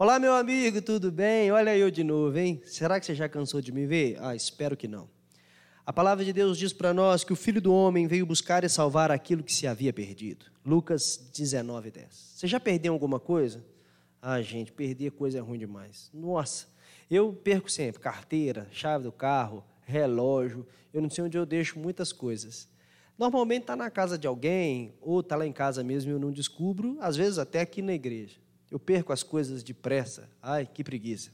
Olá, meu amigo, tudo bem? Olha eu de novo, hein? Será que você já cansou de me ver? Ah, espero que não. A palavra de Deus diz para nós que o Filho do Homem veio buscar e salvar aquilo que se havia perdido. Lucas 19, 10. Você já perdeu alguma coisa? Ah, gente, perder coisa é ruim demais. Nossa, eu perco sempre carteira, chave do carro, relógio. Eu não sei onde eu deixo muitas coisas. Normalmente está na casa de alguém, ou está lá em casa mesmo e eu não descubro, às vezes até aqui na igreja. Eu perco as coisas depressa. Ai, que preguiça.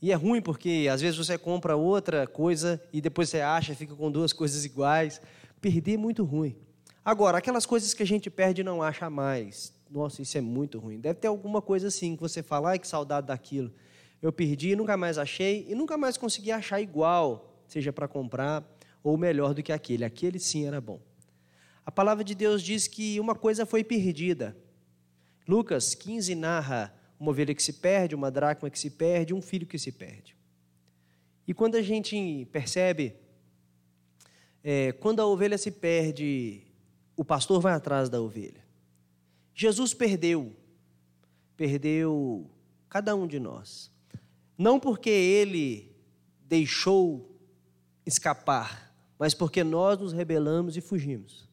E é ruim porque às vezes você compra outra coisa e depois você acha, fica com duas coisas iguais. Perder é muito ruim. Agora, aquelas coisas que a gente perde e não acha mais. Nossa, isso é muito ruim. Deve ter alguma coisa assim que você fala, ai que saudade daquilo. Eu perdi, nunca mais achei e nunca mais consegui achar igual, seja para comprar ou melhor do que aquele. Aquele sim era bom. A palavra de Deus diz que uma coisa foi perdida Lucas 15 narra uma ovelha que se perde, uma dracma que se perde, um filho que se perde. E quando a gente percebe, é, quando a ovelha se perde, o pastor vai atrás da ovelha. Jesus perdeu, perdeu cada um de nós. Não porque ele deixou escapar, mas porque nós nos rebelamos e fugimos.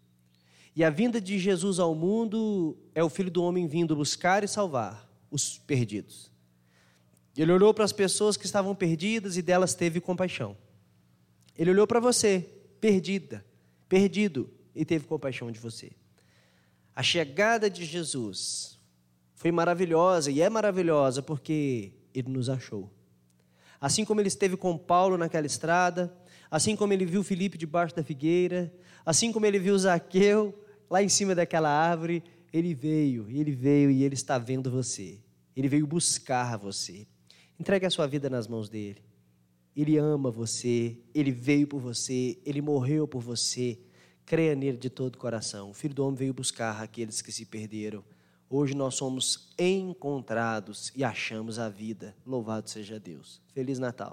E a vinda de Jesus ao mundo é o Filho do Homem vindo buscar e salvar os perdidos. Ele olhou para as pessoas que estavam perdidas e delas teve compaixão. Ele olhou para você, perdida, perdido, e teve compaixão de você. A chegada de Jesus foi maravilhosa e é maravilhosa porque ele nos achou. Assim como ele esteve com Paulo naquela estrada, assim como ele viu Filipe debaixo da figueira, assim como ele viu Zaqueu, lá em cima daquela árvore, ele veio, ele veio e ele está vendo você. Ele veio buscar você. Entregue a sua vida nas mãos dele. Ele ama você, ele veio por você, ele morreu por você. Creia nele de todo o coração. O Filho do Homem veio buscar aqueles que se perderam. Hoje nós somos encontrados e achamos a vida. Louvado seja Deus. Feliz Natal.